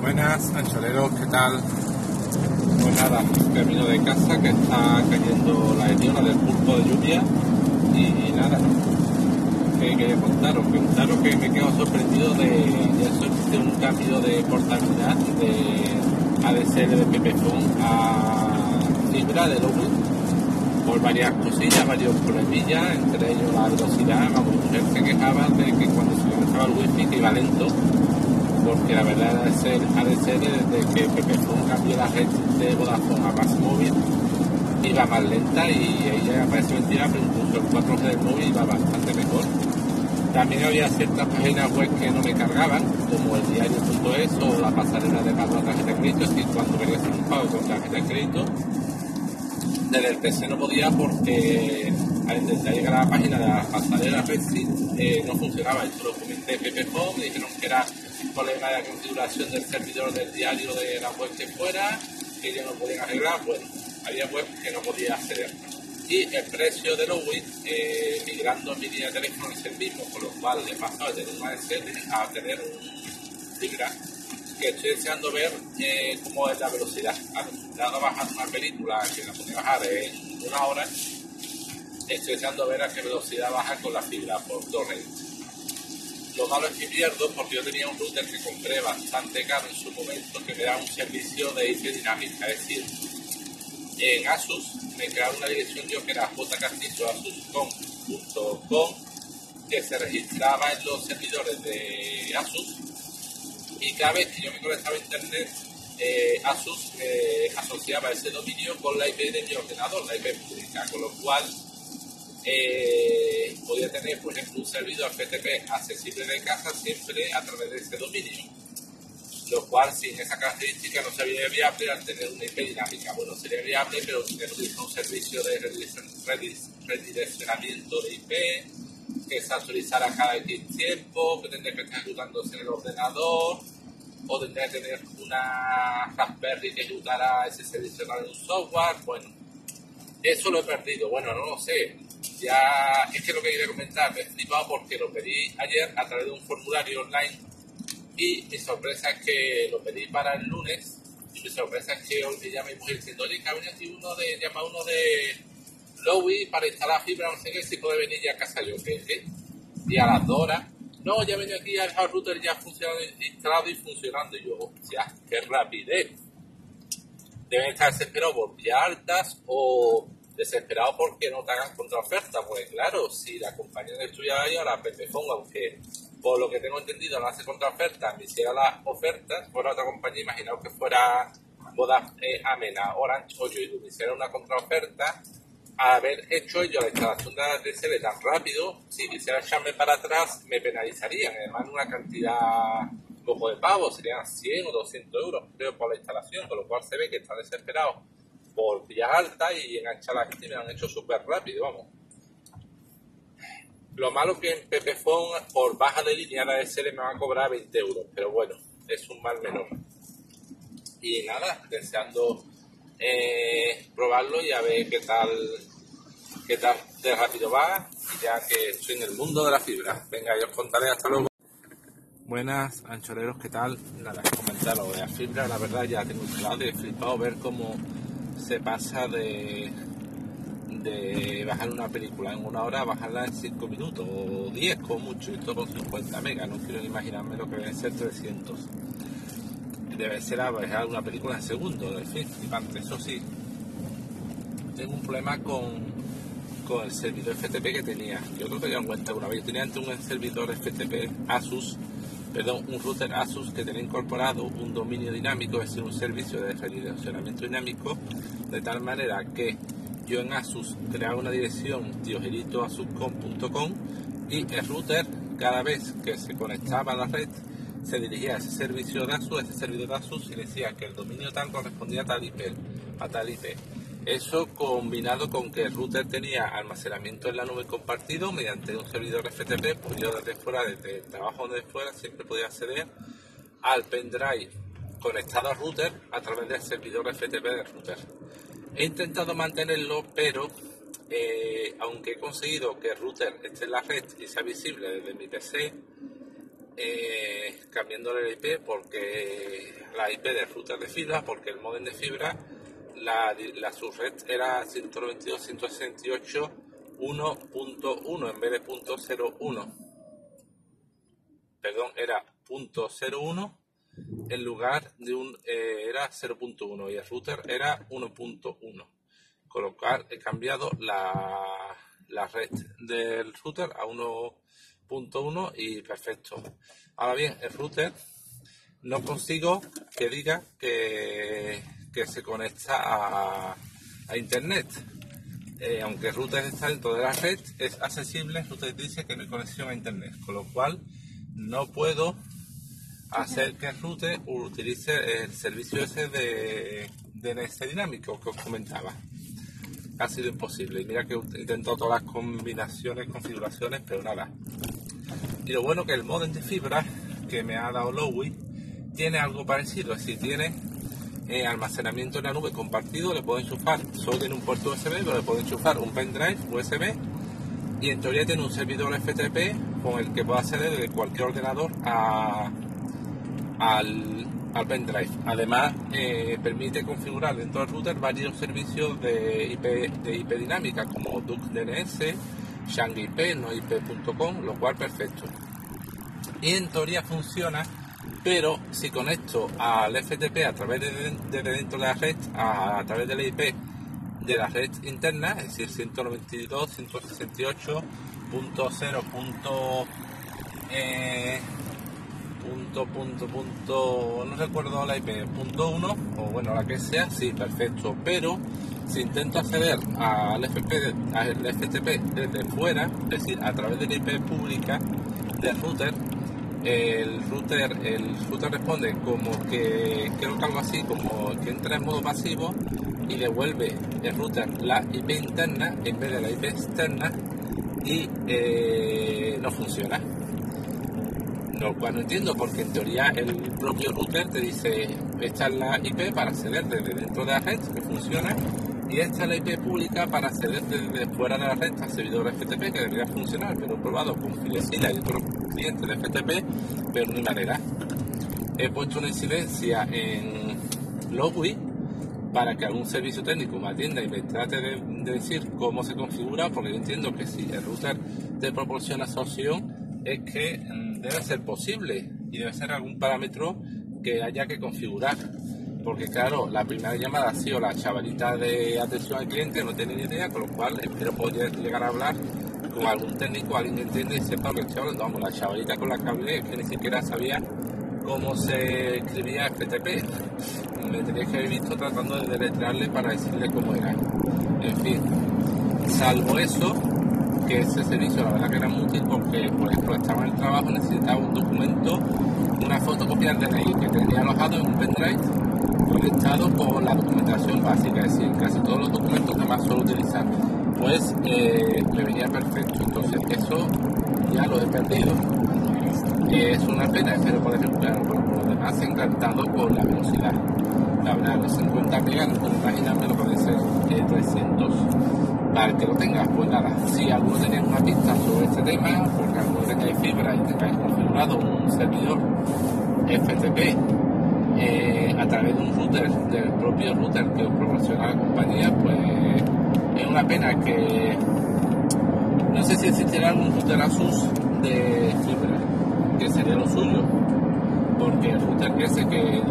Buenas, ancholeros, ¿qué tal? Pues nada, camino de casa que está cayendo la hediona del pulpo de lluvia. Y nada, que quería contaros, contaros que me quedo sorprendido de, de, de un cambio de portabilidad de ADSL de Pepefon a fibra de Lowy por varias cosillas, varios problemillas, entre ellos la velocidad, la mujer se quejaba de que cuando se lanzaba el wifi que iba lento porque la verdad es el ADSL desde que Pepefon cambió la red de Vodafone a más móvil iba más lenta y ella parece mentira pero incluso el 4G del móvil iba bastante mejor también había ciertas páginas web que no me cargaban como el diario.es o la pasarela de pago a tarjeta de crédito es decir cuando quería hacer un pago con tarjeta de crédito desde el PC no podía porque al intentar llegar a la página de la pasarela Redsi eh, no funcionaba. Esto lo comenté Pepefon, me dijeron que era problema de configuración del servidor del diario de la web que fuera, que ellos no podían arreglar. Bueno, había web que no podía acceder. Y el precio de los eh, migrando mi línea de teléfono es el mismo, con lo cual le pasado de tener un ASL a tener un Fibra, que estoy deseando ver eh, cómo es la velocidad. Dado bajar una película que la puede bajar en una hora, estoy deseando ver a qué velocidad baja con la fibra por torrent. Lo malo es que pierdo porque yo tenía un router que compré bastante caro en su momento que me da un servicio de IP dinámica, es decir, en Asus me creaba una dirección yo que era jcastilloasuscom.com que se registraba en los servidores de Asus. Y cada vez que yo me conectaba a internet eh, Asus eh, asociaba ese dominio con la IP de mi ordenador, la IP pública, con lo cual eh, podía tener, por ejemplo, un servidor FTP accesible de casa siempre a través de ese dominio. Lo cual, sin esa característica, no sería viable al tener una IP dinámica. Bueno, sería viable, pero tener un servicio de redireccionamiento de IP, que se actualizara cada X tiempo, que tendría que estar ejecutándose en el ordenador, o tendría que tener una Raspberry que ejecutara ese servicio en un software. Bueno, eso lo he perdido. Bueno, no lo sé ya es que lo que quería comentar, me he flipado porque lo pedí ayer a través de un formulario online y mi sorpresa es que lo pedí para el lunes y mi sorpresa es que hoy me llama mi mujer diciendo, oye, que venido uno de, llama uno de Lowy para instalar fibra, no sé qué, si puede venir ya a casa yo, ¿qué? Y a las dos horas, no, ya venido aquí, el router ya funcionando, instalado y funcionando, y yo, hostia, qué rapidez. Deben estar desesperados por altas o desesperado porque no te hagan contraoferta. Pues claro, si la compañía de estudiar ahí ahora Pepefon, aunque por lo que tengo entendido no hace contraoferta, me hiciera las ofertas por otra compañía, imaginaos que fuera Boda eh, Amena, Orange o yo, y me hiciera una contraoferta, haber hecho yo la instalación de la tan rápido, si quisiera echarme para atrás, me penalizarían, además una cantidad poco de pago, serían 100 o 200 euros, creo, por la instalación, con lo cual se ve que está desesperado por vía alta y enganchar a la gente y me han hecho súper rápido, vamos. Lo malo que en Pepefon por baja de línea la SL me va a cobrar 20 euros, pero bueno, es un mal menor. Y nada, deseando eh, probarlo y a ver qué tal, qué tal de rápido va, ya que estoy en el mundo de la fibra. Venga, yo os contaré hasta luego. Buenas, anchoreros, ¿qué tal? Nada, comentar lo de la fibra, la verdad ya tengo un lado de flipado ver cómo se pasa de, de bajar una película en una hora a bajarla en 5 minutos o 10 con mucho, esto con 50 megas, no quiero imaginarme lo que deben ser 300. Debe ser a bajar una película en segundo, en fin, eso sí. Tengo un problema con, con el servidor FTP que tenía. Yo creo que ya en cuenta una vez. Yo tenía antes un servidor FTP Asus perdón, un router Asus que tenía incorporado un dominio dinámico, es decir, un servicio de redireccionamiento dinámico, de tal manera que yo en Asus creaba una dirección diogeritoasuscom.com y el router cada vez que se conectaba a la red se dirigía a ese servicio de Asus, a ese servidor de Asus y decía que el dominio tal correspondía a tal IP, a tal IP. Eso combinado con que el router tenía almacenamiento en la nube compartido mediante un servidor FTP, pues yo desde fuera, desde el trabajo donde fuera, siempre podía acceder al pendrive conectado al router a través del servidor FTP del router. He intentado mantenerlo, pero eh, aunque he conseguido que el router esté en la red y sea visible desde mi PC, eh, cambiándole la IP porque la IP del router de fibra, porque el modem de fibra, la, la subred era 192.168.1.1 en vez de .01. Perdón, era .01 en lugar de un eh, era 0.1 y el router era 1.1 con lo cual he cambiado la, la red del router a 1.1 y perfecto ahora bien el router no consigo que diga que, que se conecta a, a internet eh, aunque el router está dentro de la red es accesible el router dice que no hay conexión a internet con lo cual no puedo hacer que el router utilice el servicio ese de, de dinámico que os comentaba. Ha sido imposible. Y mira que he intentado todas las combinaciones, configuraciones, pero nada. Y lo bueno que el modem de fibra que me ha dado Lowy tiene algo parecido, es decir, tiene eh, almacenamiento en la nube compartido, le puedo enchufar solo en un puerto USB, pero le puedo enchufar un pendrive USB y en teoría tiene un servidor FTP con el que puedo acceder desde cualquier ordenador a, al, al pendrive. Además, eh, permite configurar dentro del router varios servicios de IP, de IP dinámica como DuckDNS, IP, noip.com, lo cual perfecto. Y en teoría funciona, pero si conecto al FTP a través de, dentro de la red, a, través de la IP de la red interna, es decir, 192.168.0. Eh, punto, punto, punto, no recuerdo la IP, punto 1, o bueno, la que sea, sí, perfecto, pero si intento acceder al, FP, al FTP desde fuera, es decir, a través de la IP pública del router, el router, el router responde como que, creo que algo así, como que entra en modo pasivo y devuelve el router la IP interna en vez de la IP externa y eh, no funciona. Lo cual no entiendo porque en teoría el propio router te dice esta es la IP para acceder desde dentro de la red que funciona y esta es la IP pública para acceder desde fuera de la red al servidor FTP que debería funcionar pero he probado con Filesila y otros clientes de FTP pero hay manera he puesto una incidencia en Logui para que algún servicio técnico me atienda y me trate de, de decir cómo se configura porque yo entiendo que si el router te proporciona esa opción es que mm, debe ser posible y debe ser algún parámetro que haya que configurar. Porque claro, la primera llamada ha sido la chavalita de atención al cliente, no tiene ni idea, con lo cual espero poder llegar a hablar con algún técnico, alguien que entiende y sepa lo que hablando. Vamos, la chavalita con la hablé que ni siquiera sabía cómo se escribía FTP. Me tenía que haber visto tratando de deletrearle para decirle cómo era. En fin, salvo eso, que ese servicio la verdad que era muy útil porque, por ejemplo, estaba en el trabajo, necesitaba un documento, una fotocopia de DNI que tenía alojado en un pendrive conectado con la documentación básica, es decir, casi todos los documentos que más suelo utilizar. Pues eh, me venía perfecto, entonces eso ya lo he perdido. Es una pena, pero por ejemplo, por lo demás encantado con la velocidad. La verdad, los 50 megas, no puedo imaginarme lo puede ser eh, 300 para que lo tengas, pues nada, si alguno tenía una pista sobre este tema, porque alguno tengáis fibra y tengáis configurado un servidor FTP eh, a través de un router, del propio router que os proporciona la compañía, pues es una pena que no sé si existirá algún router Asus de fibra, que sería lo suyo, porque el router ese que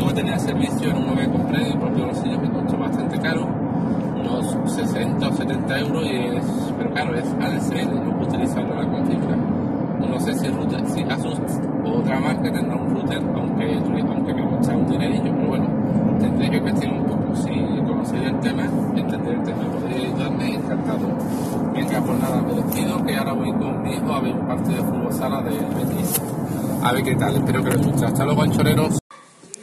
no tenía servicio en uno que compré el propio bolsillo me costó bastante caro 60 o 70 euros, y es, pero claro, es ADSL, no puedo utilizarlo la configura. No sé si, router, si Asus o otra marca tendrá un router, aunque, aunque un dinerillo, pero bueno, tendré que investigar un poco. Si conocéis el tema, entender el tema, podría ayudarme, encantado. Venga, pues nada, me despido, que ahora voy con mi hijo a ver un partido de fútbol sala del Betis. A ver qué tal, espero que les guste. Hasta luego, anchoreros.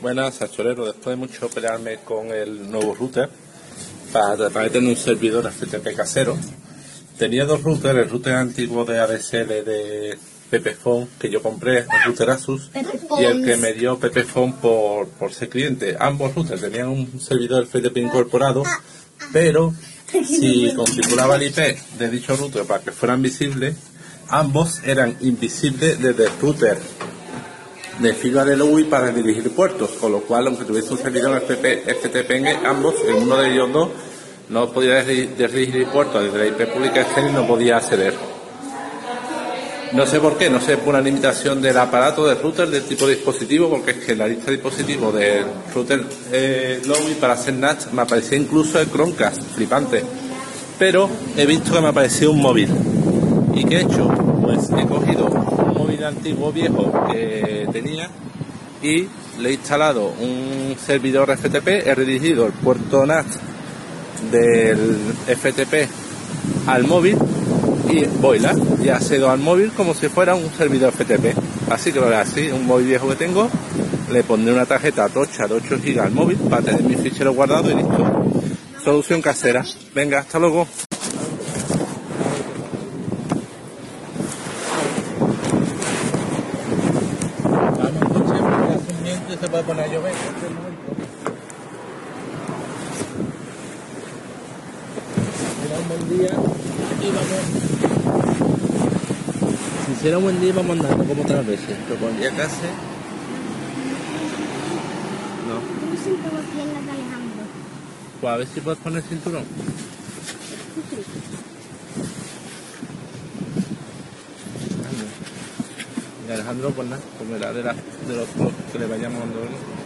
Buenas, anchoreros. Después de mucho pelearme con el nuevo router, para tratar tener un servidor FTP casero. Tenía dos routers, el router antiguo de ADSL de Pepephone que yo compré, el router Asus, y el que me dio Pepephone por, por ser cliente. Ambos routers tenían un servidor FTP incorporado, pero si configuraba el IP de dicho router para que fueran visibles, ambos eran invisibles desde el router de fibra de LUI para dirigir puertos, con lo cual, aunque tuviese un servidor FTP, FTP en ambos, en uno de ellos dos, no podía dirigir puertos desde la IP pública externa y no podía acceder. No sé por qué, no sé por una limitación del aparato, del router, del tipo de dispositivo, porque es que la lista de dispositivos del router eh, para hacer NAT me aparecía incluso el Chromecast, flipante. Pero he visto que me apareció un móvil. ¿Y qué he hecho? Pues he cogido un móvil antiguo viejo que tenía y le he instalado un servidor FTP, he redirigido el puerto NAT del FTP al móvil y Boiler y accedo al móvil como si fuera un servidor FTP. Así que lo haré así, un móvil viejo que tengo, le pondré una tarjeta tocha de 8 GB al móvil para tener mi fichero guardado y listo. Solución casera. Venga, hasta luego. se puede poner a llover Era un buen día y vamos. Si un buen día vamos andando como otras veces, pero cuando ya casi. No. Siento las piernas de Alejandro. Pues a ver si puedes poner cinturón. Y Alejandro, pues nada, comerá de, la, de los que le vayamos dando.